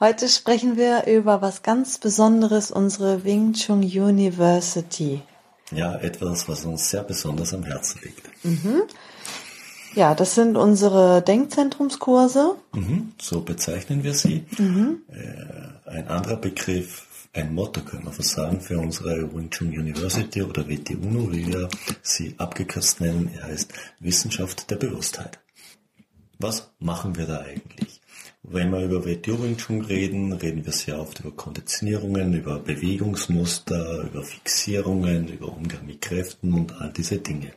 Heute sprechen wir über was ganz Besonderes, unsere Wing Chun University. Ja, etwas, was uns sehr besonders am Herzen liegt. Mhm. Ja, das sind unsere Denkzentrumskurse. Mhm, so bezeichnen wir sie. Mhm. Äh, ein anderer Begriff, ein Motto können wir fast sagen, für unsere Wing Chun University oder WTUNO, wie wir sie abgekürzt nennen. Er heißt Wissenschaft der Bewusstheit. Was machen wir da eigentlich? Wenn wir über Chun reden, reden wir sehr oft über Konditionierungen, über Bewegungsmuster, über Fixierungen, über Umgang mit Kräften und all diese Dinge.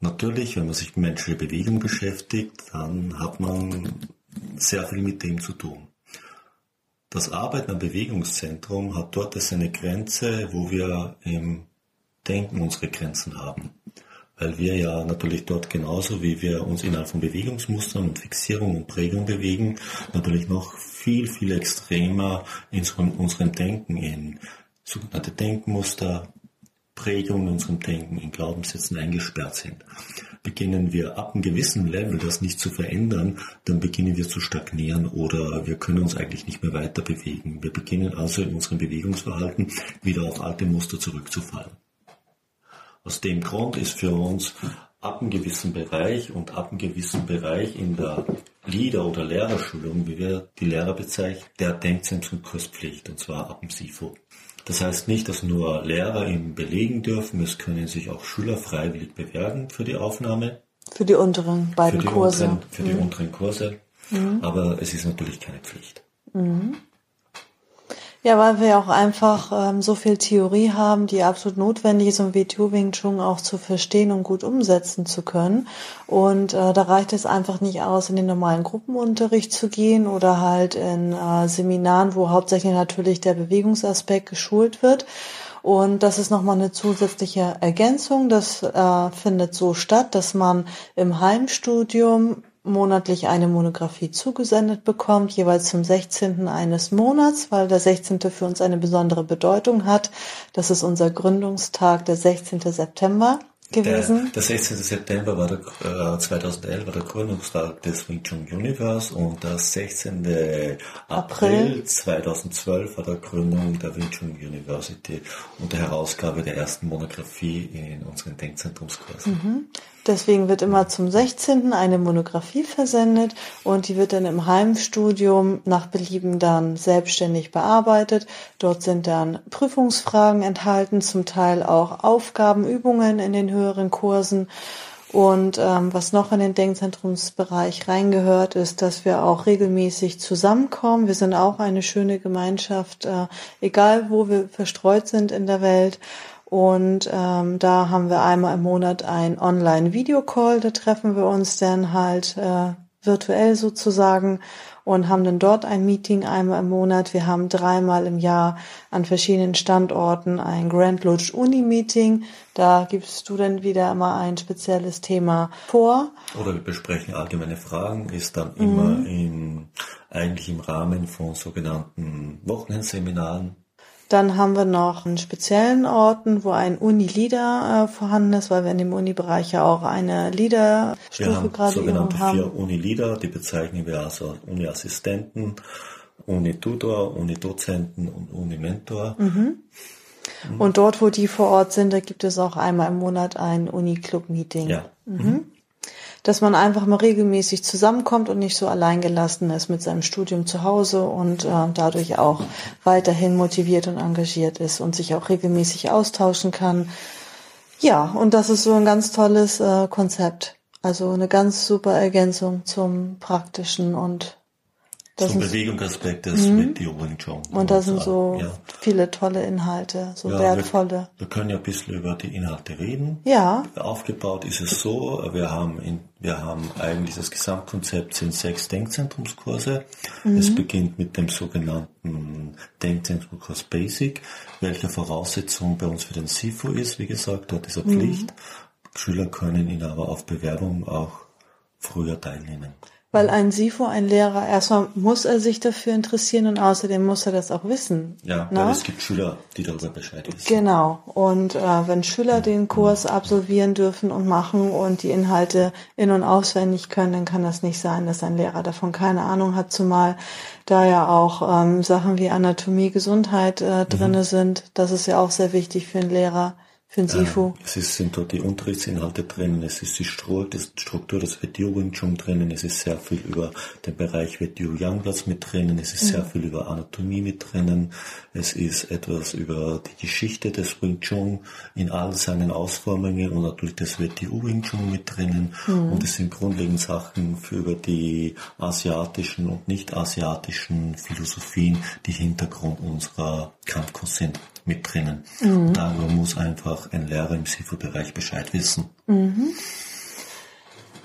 Natürlich, wenn man sich mit menschlicher Bewegung beschäftigt, dann hat man sehr viel mit dem zu tun. Das Arbeiten am Bewegungszentrum hat dort seine Grenze, wo wir im Denken unsere Grenzen haben weil wir ja natürlich dort genauso wie wir uns innerhalb von Bewegungsmustern und Fixierung und Prägung bewegen, natürlich noch viel, viel extremer in unserem Denken, in sogenannte Denkmuster, Prägungen in unserem Denken, in Glaubenssätzen eingesperrt sind. Beginnen wir ab einem gewissen Level das nicht zu verändern, dann beginnen wir zu stagnieren oder wir können uns eigentlich nicht mehr weiter bewegen. Wir beginnen also in unserem Bewegungsverhalten wieder auf alte Muster zurückzufallen. Aus dem Grund ist für uns ab einem gewissen Bereich und ab einem gewissen Bereich in der Leader- oder Lehrerschulung, wie wir die Lehrer bezeichnen, der Denkzentrumkurspflicht, und zwar ab dem SIFO. Das heißt nicht, dass nur Lehrer ihn belegen dürfen, es können sich auch Schüler freiwillig bewerben für die Aufnahme. Für die unteren beiden für Kurse. Unteren, für mhm. die unteren Kurse. Mhm. Aber es ist natürlich keine Pflicht. Mhm. Ja, weil wir auch einfach ähm, so viel Theorie haben, die absolut notwendig ist, um WTO Wing Chun auch zu verstehen und gut umsetzen zu können. Und äh, da reicht es einfach nicht aus, in den normalen Gruppenunterricht zu gehen oder halt in äh, Seminaren, wo hauptsächlich natürlich der Bewegungsaspekt geschult wird. Und das ist nochmal eine zusätzliche Ergänzung. Das äh, findet so statt, dass man im Heimstudium monatlich eine Monographie zugesendet bekommt, jeweils zum 16. eines Monats, weil der 16. für uns eine besondere Bedeutung hat. Das ist unser Gründungstag, der 16. September gewesen. Der, der 16. September war der, äh, 2011 war der Gründungstag des Wing Chun Universe und der 16. April, April 2012 war der Gründung der Wing Chun University und der Herausgabe der ersten Monographie in unseren Denkzentrumskursen. Mhm. Deswegen wird immer zum 16. eine Monographie versendet und die wird dann im Heimstudium nach Belieben dann selbstständig bearbeitet. Dort sind dann Prüfungsfragen enthalten, zum Teil auch Aufgaben, Übungen in den höheren Kursen. Und ähm, was noch in den Denkzentrumsbereich reingehört, ist, dass wir auch regelmäßig zusammenkommen. Wir sind auch eine schöne Gemeinschaft, äh, egal wo wir verstreut sind in der Welt. Und ähm, da haben wir einmal im Monat ein Online-Video-Call, da treffen wir uns dann halt äh, virtuell sozusagen und haben dann dort ein Meeting einmal im Monat. Wir haben dreimal im Jahr an verschiedenen Standorten ein Grand Lodge Uni Meeting. Da gibst du dann wieder immer ein spezielles Thema vor. Oder wir besprechen allgemeine Fragen, ist dann immer mhm. im, eigentlich im Rahmen von sogenannten Wochenendseminaren dann haben wir noch einen speziellen Orten, wo ein Uni-Leader äh, vorhanden ist, weil wir in dem Uni-Bereich ja auch eine Leader-Stufe gerade sogenannte haben. vier Uni-Leader, die bezeichnen wir als Uni-Assistenten, Uni-Tutor, Uni-Dozenten und Uni-Mentor. Mhm. Mhm. Und dort, wo die vor Ort sind, da gibt es auch einmal im Monat ein Uni-Club-Meeting. Ja. Mhm. Dass man einfach mal regelmäßig zusammenkommt und nicht so alleingelassen ist mit seinem Studium zu Hause und äh, dadurch auch weiterhin motiviert und engagiert ist und sich auch regelmäßig austauschen kann. Ja, und das ist so ein ganz tolles äh, Konzept. Also eine ganz super Ergänzung zum praktischen und Das so Bewegungsaspekte des mit Wing Chun. Und da sind so ja. viele tolle Inhalte, so Ja, wertvolle. Wir, wir können ja ein bisschen über die Inhalte reden. Ja, Aufgebaut ist es so, wir haben, in, wir haben eigentlich das Gesamtkonzept sind sechs Denkzentrumskurse. Es beginnt mit dem sogenannten Denkzentrumskurs Basic, welcher Voraussetzung bei uns für den SIFO ist. Wie gesagt, dort ist er Pflicht. Schüler können ihn aber auf Bewerbung auch früher teilnehmen. Weil ein SIFO, ein Lehrer, erstmal muss er sich dafür interessieren und außerdem muss er das auch wissen. Ja, Na? weil es gibt Schüler, die darüber Bescheid wissen. Genau. Und äh, wenn Schüler den Kurs absolvieren dürfen und machen und die Inhalte in- und auswendig können, dann kann das nicht sein, dass ein Lehrer davon keine Ahnung hat, zumal da ja auch ähm, Sachen wie Anatomie, Gesundheit äh, drinne sind. Das ist ja auch sehr wichtig für einen Lehrer, für einen SIFO. Es ist, sind dort die Unterrichtsinhalte drinnen, es ist die Struktur des Video Wing Chun drinnen, es ist sehr viel über den Bereich Video Youngblatts mit drinnen, es ist sehr viel über Anatomie mit drinnen, es ist etwas über die Geschichte des Wing Chun in all seinen Ausformungen und natürlich das Video Wing Chun mit drinnen. Und es sind grundlegend Sachen für über die asiatischen und nicht asiatischen Philosophien, die Hintergrund unserer Kampfkunst sind mit drinnen. Darüber muss einfach ein Lehrer im SIFO-Bereich Bescheid wissen.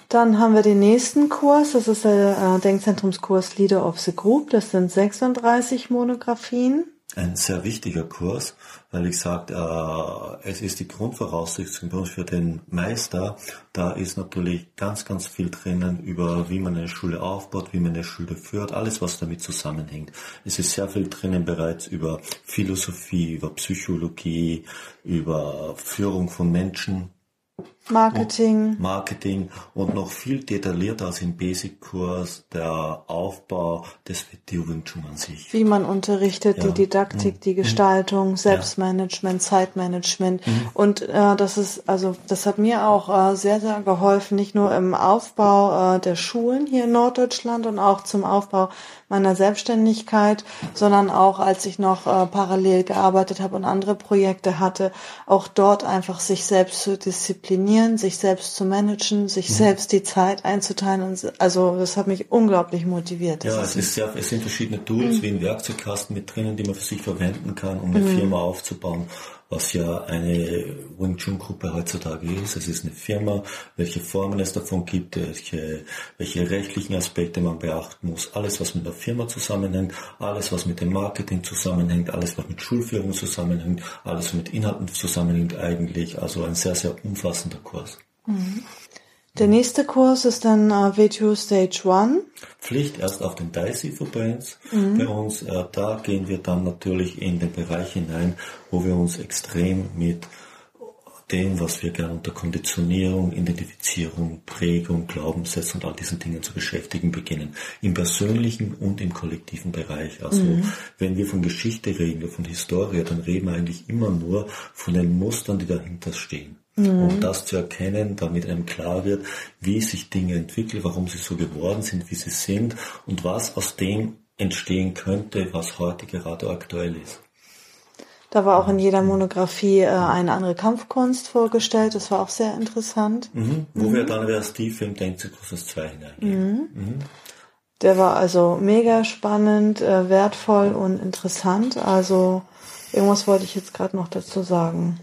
Dann haben wir den nächsten Kurs, das ist der äh, Denkzentrumskurs Leader of the Group. Das sind 36 Monographien. Ein sehr wichtiger Kurs, weil ich sage, äh, es ist die Grundvoraussetzung für den Meister. Da ist natürlich ganz, ganz viel drinnen über, wie man eine Schule aufbaut, wie man eine Schule führt, alles, was damit zusammenhängt. Es ist sehr viel drinnen bereits über Philosophie, über Psychologie, über Führung von Menschen, Marketing. Marketing und noch viel detaillierter als im Basic-Kurs der Aufbau des Chun an sich. wie man unterrichtet, Ja. Mhm. die Didaktik, die Gestaltung, Selbstmanagement, Zeitmanagement. Und äh, das ist, also das hat mir auch äh, sehr, sehr geholfen, nicht nur im Aufbau äh, der Schulen hier in Norddeutschland und auch zum Aufbau meiner Selbstständigkeit, sondern auch als ich noch äh, parallel gearbeitet habe und andere Projekte hatte, auch dort einfach sich selbst zu disziplinieren, sich selbst zu managen, Mhm. sich selbst die Zeit einzuteilen. Und, also das hat mich unglaublich motiviert. Ja, es, ist sehr, es sind verschiedene Tools wie ein Werkzeugkasten mit drinnen, die man für sich verwenden kann, um Mhm. eine Firma aufzubauen, was ja eine Wing Chun Gruppe heutzutage ist. Es ist eine Firma, welche Formen es davon gibt, welche, welche rechtlichen Aspekte man beachten muss, alles was mit der Firma zusammenhängt, alles was mit dem Marketing zusammenhängt, alles was mit Schulführung zusammenhängt, alles was mit Inhalten zusammenhängt eigentlich. Also ein sehr, sehr umfassender Kurs. Der nächste Kurs ist dann äh, V2 Stage 1. Pflicht erst auf den DICE Verband Mhm. bei uns. Äh, da gehen wir dann natürlich in den Bereich hinein, wo wir uns extrem mit dem, was wir gerne unter Konditionierung, Identifizierung, Prägung, Glaubenssätze und all diesen Dingen zu beschäftigen beginnen. Im persönlichen und im kollektiven Bereich. Also wenn wir von Geschichte reden, von Historie, dann reden wir eigentlich immer nur von den Mustern, die dahinter stehen. Um das zu erkennen, damit einem klar wird, wie sich Dinge entwickeln, warum sie so geworden sind, wie sie sind und was aus dem entstehen könnte, was heute gerade aktuell ist. Da war auch in jeder Monographie äh, eine andere Kampfkunst vorgestellt. Das war auch sehr interessant. Mhm. Wo wir dann erst tiefer im Denkzyklus 2 hineingehen. Der war also mega spannend, äh, wertvoll und interessant. Also irgendwas wollte ich jetzt gerade noch dazu sagen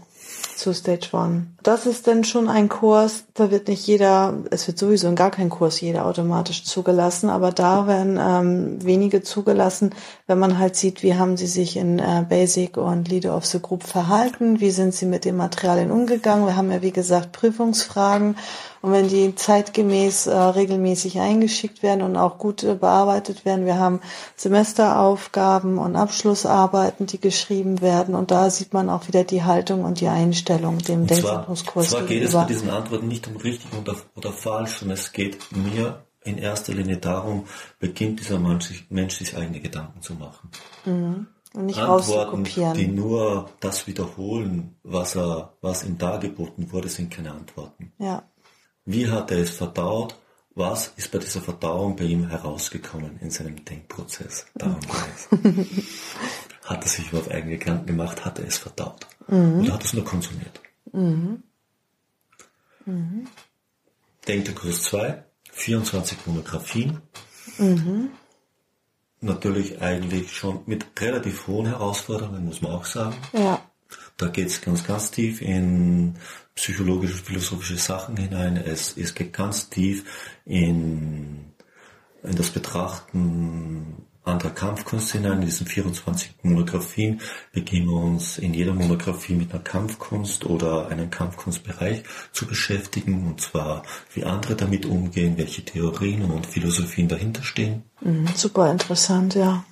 zu Stage One. Das ist dann schon ein Kurs, da wird nicht jeder, es wird sowieso in gar kein Kurs jeder automatisch zugelassen, aber da werden ähm, wenige zugelassen, wenn man halt sieht, wie haben sie sich in äh, Basic und Leader of the Group verhalten, wie sind sie mit den Materialien umgegangen. Wir haben ja wie gesagt Prüfungsfragen und wenn die zeitgemäß äh, regelmäßig eingeschickt werden und auch gut äh, bearbeitet werden, wir haben Semesteraufgaben und Abschlussarbeiten, die geschrieben werden und da sieht man auch wieder die Haltung und die Einstellung dem Und zwar, Denkzentrumskurs zwar geht es bei diesen Antworten nicht um richtig oder, oder falsch, sondern es geht mir in erster Linie darum, beginnt dieser Mensch, sich- Mensch sich eigene Gedanken zu machen. Und nicht Antworten, die nur das wiederholen, was er, was ihm dargeboten wurde, sind keine Antworten. Ja. Wie hat er es verdaut? Was ist bei dieser Verdauung bei ihm herausgekommen in seinem Denkprozess? Es. hat er sich überhaupt eigene Gedanken gemacht? Hat er es verdaut? Oder hat er es nur konsumiert? Denkkurs 2, 24 Monographien. natürlich eigentlich schon mit relativ hohen Herausforderungen, muss man auch sagen. Ja. Da geht es ganz, ganz tief in psychologische, philosophische Sachen hinein. Es, es geht ganz tief in, in das Betrachten anderer Kampfkunst hinein. In diesen 24 Monographien beginnen wir uns in jeder Monographie mit einer Kampfkunst oder einem Kampfkunstbereich zu beschäftigen. Und zwar, wie andere damit umgehen, welche Theorien und Philosophien dahinter stehen. Mhm, super interessant, ja.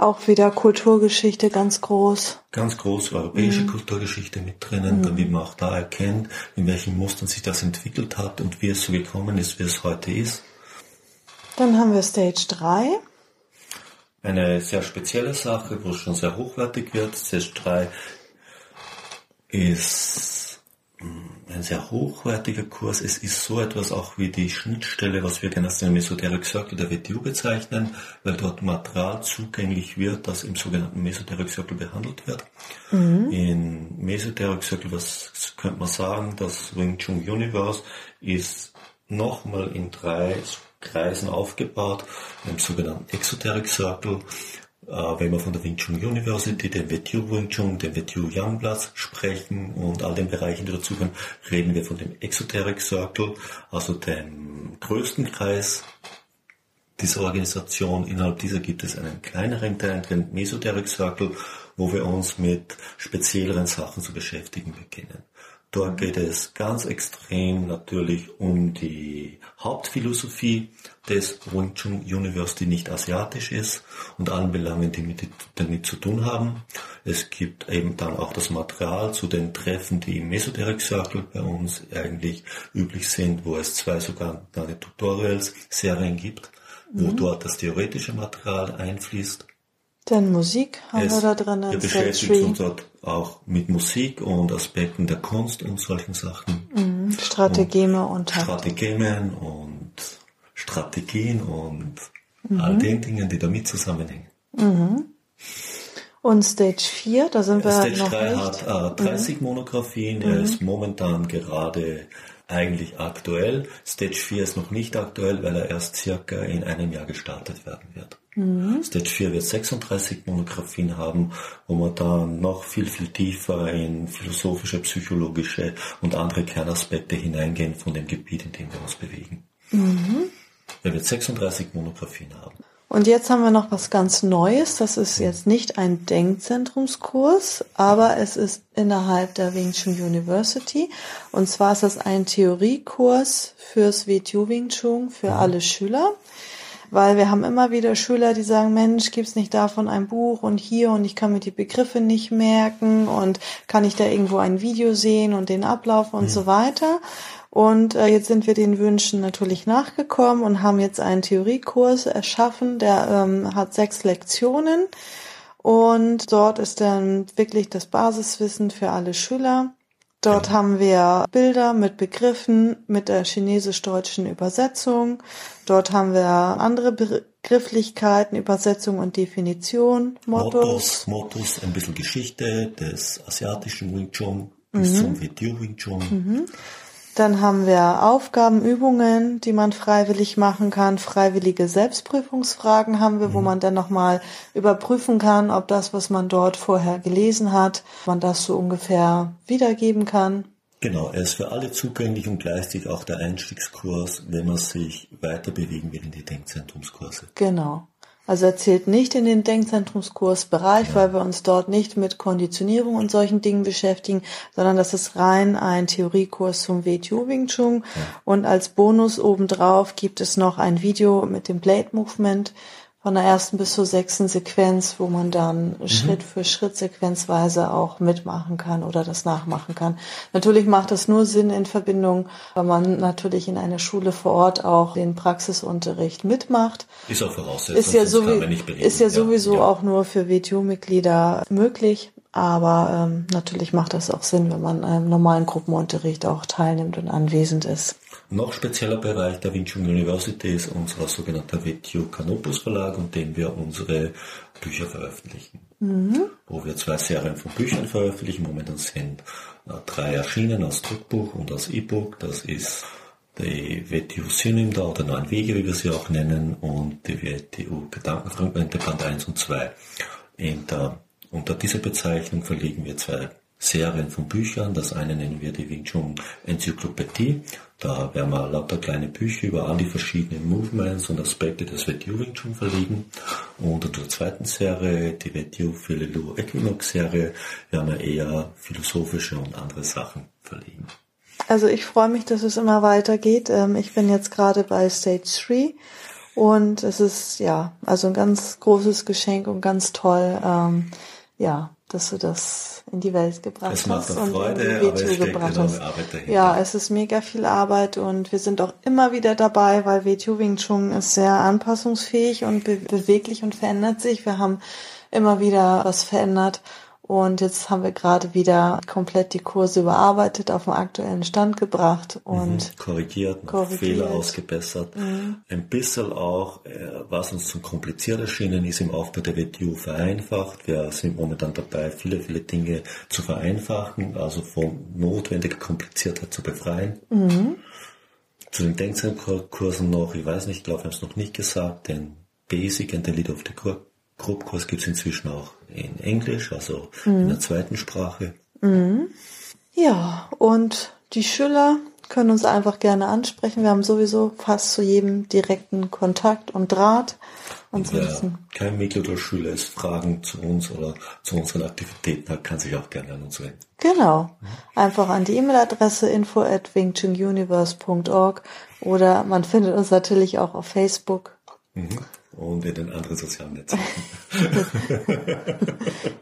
Auch wieder Kulturgeschichte ganz groß. Ganz groß europäische mhm. Kulturgeschichte mit drinnen, mhm. damit man auch da erkennt, in welchen Mustern sich das entwickelt hat und wie es so gekommen ist, wie es heute ist. Dann haben wir Stage 3. Eine sehr spezielle Sache, wo es schon sehr hochwertig wird. Stage 3 ist ein sehr hochwertiger Kurs. Es ist so etwas auch wie die Schnittstelle, was wir den Mesoteric Circle der WTU bezeichnen, weil dort Material zugänglich wird, das im sogenannten Mesoteric Circle behandelt wird. Mhm. In Mesoteric Circle, was könnte man sagen, das Wing Chun Universe ist nochmal in drei Kreisen aufgebaut, im sogenannten Exoteric Circle. Äh, wenn wir von der Wing Chun University, dem WTU Wing Chun, dem WTU Youngblood sprechen und all den Bereichen, die dazugehören, reden wir von dem Exoteric Circle, also dem größten Kreis dieser Organisation. Innerhalb dieser gibt es einen kleineren Teil, den Mesoteric Circle, wo wir uns mit spezielleren Sachen zu beschäftigen beginnen. Dort geht es ganz extrem natürlich um die Hauptphilosophie des Wing Chun University nicht asiatisch ist und allen Belangen, die mit, damit zu tun haben. Es gibt eben dann auch das Material zu den Treffen, die im Mesoteric Circle bei uns eigentlich üblich sind, wo es zwei sogenannte Tutorials, Serien gibt, wo mhm. dort das theoretische Material einfließt denn Musik haben es, wir da drin. Wir beschäftigen uns dort auch mit Musik und Aspekten der Kunst und solchen Sachen. Mhm. Strategeme und, und Strategeme und Strategien und mhm. all den Dingen, die damit zusammenhängen. Mhm. Und Stage 4, da sind wir Stage noch 3 nicht. hat äh, 30 mhm. Monographien, er ist momentan gerade eigentlich aktuell. Stage 4 ist noch nicht aktuell, weil er erst circa in einem Jahr gestartet werden wird. Mhm. Stage 4 wird 36 Monographien haben, wo wir dann noch viel, viel tiefer in philosophische, psychologische und andere Kernaspekte hineingehen von dem Gebiet, in dem wir uns bewegen. Mhm. Er wird 36 Monographien haben. Und jetzt haben wir noch was ganz Neues. Das ist jetzt nicht ein Denkzentrumskurs, aber es ist innerhalb der Wing Chun University. Und zwar ist das ein Theoriekurs fürs WTU Wing Chun für alle Schüler. Weil wir haben immer wieder Schüler, die sagen, Mensch, gibt's nicht davon ein Buch und hier und ich kann mir die Begriffe nicht merken und kann ich da irgendwo ein Video sehen und den Ablauf und mhm. so weiter. Und äh, jetzt sind wir den Wünschen natürlich nachgekommen und haben jetzt einen Theoriekurs erschaffen, der ähm, hat sechs Lektionen. Und dort ist dann wirklich das Basiswissen für alle Schüler. Dort ja. haben wir Bilder mit Begriffen mit der chinesisch-deutschen Übersetzung. Dort haben wir andere Begrifflichkeiten, Übersetzung und Definition, Mottos. Mottos, Mottos ein bisschen Geschichte des asiatischen Wing Chun bis mhm. zum Video Wing Chun. Mhm. Dann haben wir Aufgaben, Übungen, die man freiwillig machen kann. Freiwillige Selbstprüfungsfragen haben wir, wo mhm. man dann nochmal überprüfen kann, ob das, was man dort vorher gelesen hat, man das so ungefähr wiedergeben kann. Genau, er ist für alle zugänglich und gleichzeitig auch der Einstiegskurs, wenn man sich weiter bewegen will in die Denkzentrumskurse. Genau. Also er zählt nicht in den Denkzentrumskursbereich, weil wir uns dort nicht mit Konditionierung und solchen Dingen beschäftigen, sondern das ist rein ein Theoriekurs zum WTU Wing Chun. Und als Bonus obendrauf gibt es noch ein Video mit dem Blade Movement, von der ersten bis zur sechsten Sequenz, wo man dann mhm. Schritt für Schritt sequenzweise auch mitmachen kann oder das nachmachen kann. Natürlich macht das nur Sinn in Verbindung, weil man natürlich in einer Schule vor Ort auch den Praxisunterricht mitmacht. Ist auch Voraussetzung, ist ja, so ist ja sowieso ja. auch nur für WTO-Mitglieder möglich. Aber ähm, natürlich macht das auch Sinn, wenn man einem normalen Gruppenunterricht auch teilnimmt und anwesend ist. Noch spezieller Bereich der Wing Chun University ist unser sogenannter WTU Canopus Verlag, und dem wir unsere Bücher veröffentlichen. Mhm. Wo wir zwei Serien von Büchern veröffentlichen. Momentan sind äh, drei erschienen als Druckbuch und als E-Book. Das ist die WTU Synimda oder Neun Wege, wie wir sie auch nennen, und die WTU Gedankenfragmente Band 1 und 2. Der, unter dieser Bezeichnung verlegen wir zwei Serien von Büchern. Das eine nennen wir die Wing Chun Enzyklopädie. Da werden wir lauter kleine Bücher über all die verschiedenen Movements und Aspekte des WTU Wing Chun verlegen. Und unter der zweiten Serie, die WTU Philelu Equinox Serie, werden wir eher philosophische und andere Sachen verlegen. Also ich freue mich, dass es immer weitergeht. Ähm, ich bin jetzt gerade bei Stage 3 und es ist ja also ein ganz großes Geschenk und ganz toll, ähm, ja, dass du das in die Welt gebracht es macht hast und Freude, in die WTU gebracht hast. Ja, es ist mega viel Arbeit und wir sind auch immer wieder dabei, weil WTU Wing Chun ist sehr anpassungsfähig und be beweglich und verändert sich. Wir haben immer wieder was verändert und jetzt haben wir gerade wieder komplett die Kurse überarbeitet, auf den aktuellen Stand gebracht und mhm, korrigiert, korrigiert, Fehler ausgebessert. Mhm. Ein bisschen auch, äh, was uns zu kompliziert erschienen ist, im Aufbau der WTU vereinfacht. Wir sind momentan dabei, viele, viele Dinge zu vereinfachen, also von notwendiger Kompliziertheit zu befreien. Mhm. Zu den Denkzeitkursen noch, ich weiß nicht, ich glaube, wir haben es noch nicht gesagt, den Basic and the Lead of the Grobkurs gibt es inzwischen auch in Englisch, also mhm. in der zweiten Sprache. Mhm. Ja, und die Schüler können uns einfach gerne ansprechen. Wir haben sowieso fast zu jedem direkten Kontakt und Draht. Ansonsten. Wer kein Mitglied oder Schüler ist, Fragen zu uns oder zu unseren Aktivitäten hat, kann sich auch gerne an uns wenden. Genau. Einfach an die E-Mail-Adresse info at oder man findet uns natürlich auch auf Facebook. Mhm und in den anderen sozialen Netzwerken.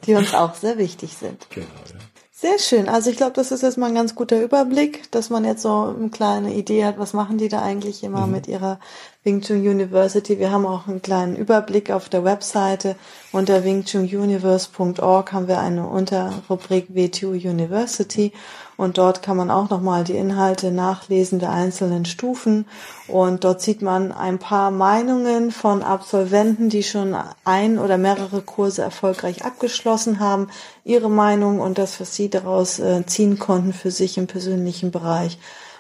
Die uns auch sehr wichtig sind. Genau, ja. Sehr schön. Also ich glaube, das ist jetzt mal ein ganz guter Überblick, dass man jetzt so eine kleine Idee hat, was machen die da eigentlich immer mhm. mit ihrer Wing Chun University. Wir haben auch einen kleinen Überblick auf der Webseite. Unter wingchununiverse.org haben wir eine Unterrubrik W2 University und dort kann man auch nochmal die Inhalte nachlesen der einzelnen Stufen und dort sieht man ein paar Meinungen von Absolventen, die schon ein oder mehrere Kurse erfolgreich abgeschlossen haben, ihre Meinung und das, was sie daraus äh, ziehen konnten für sich im persönlichen Bereich.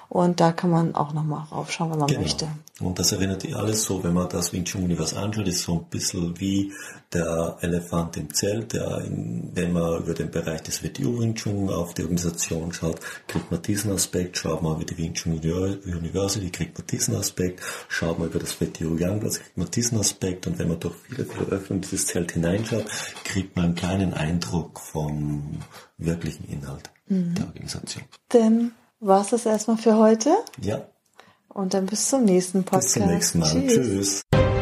Und da kann man auch nochmal raufschauen, wenn man genau. möchte. Und das erinnert dich alles so, wenn man das Wing Chun Universe anschaut, ist so ein bisschen wie der Elefant im Zelt, der, in, wenn man über den Bereich des WTU Wing Chun auf die Organisation schaut, kriegt man diesen Aspekt, schaut man über die Wing Chun University, kriegt man diesen Aspekt, schaut man über das WTU Youngblood, kriegt man diesen Aspekt und wenn man durch viele, viele Öffnungen dieses Zelt hineinschaut, kriegt man einen kleinen Eindruck vom wirklichen Inhalt mhm. der Organisation. Denn war es das erstmal für heute? Ja. Und dann bis zum nächsten Podcast. Bis zum nächsten Mal. Tschüss. Tschüss.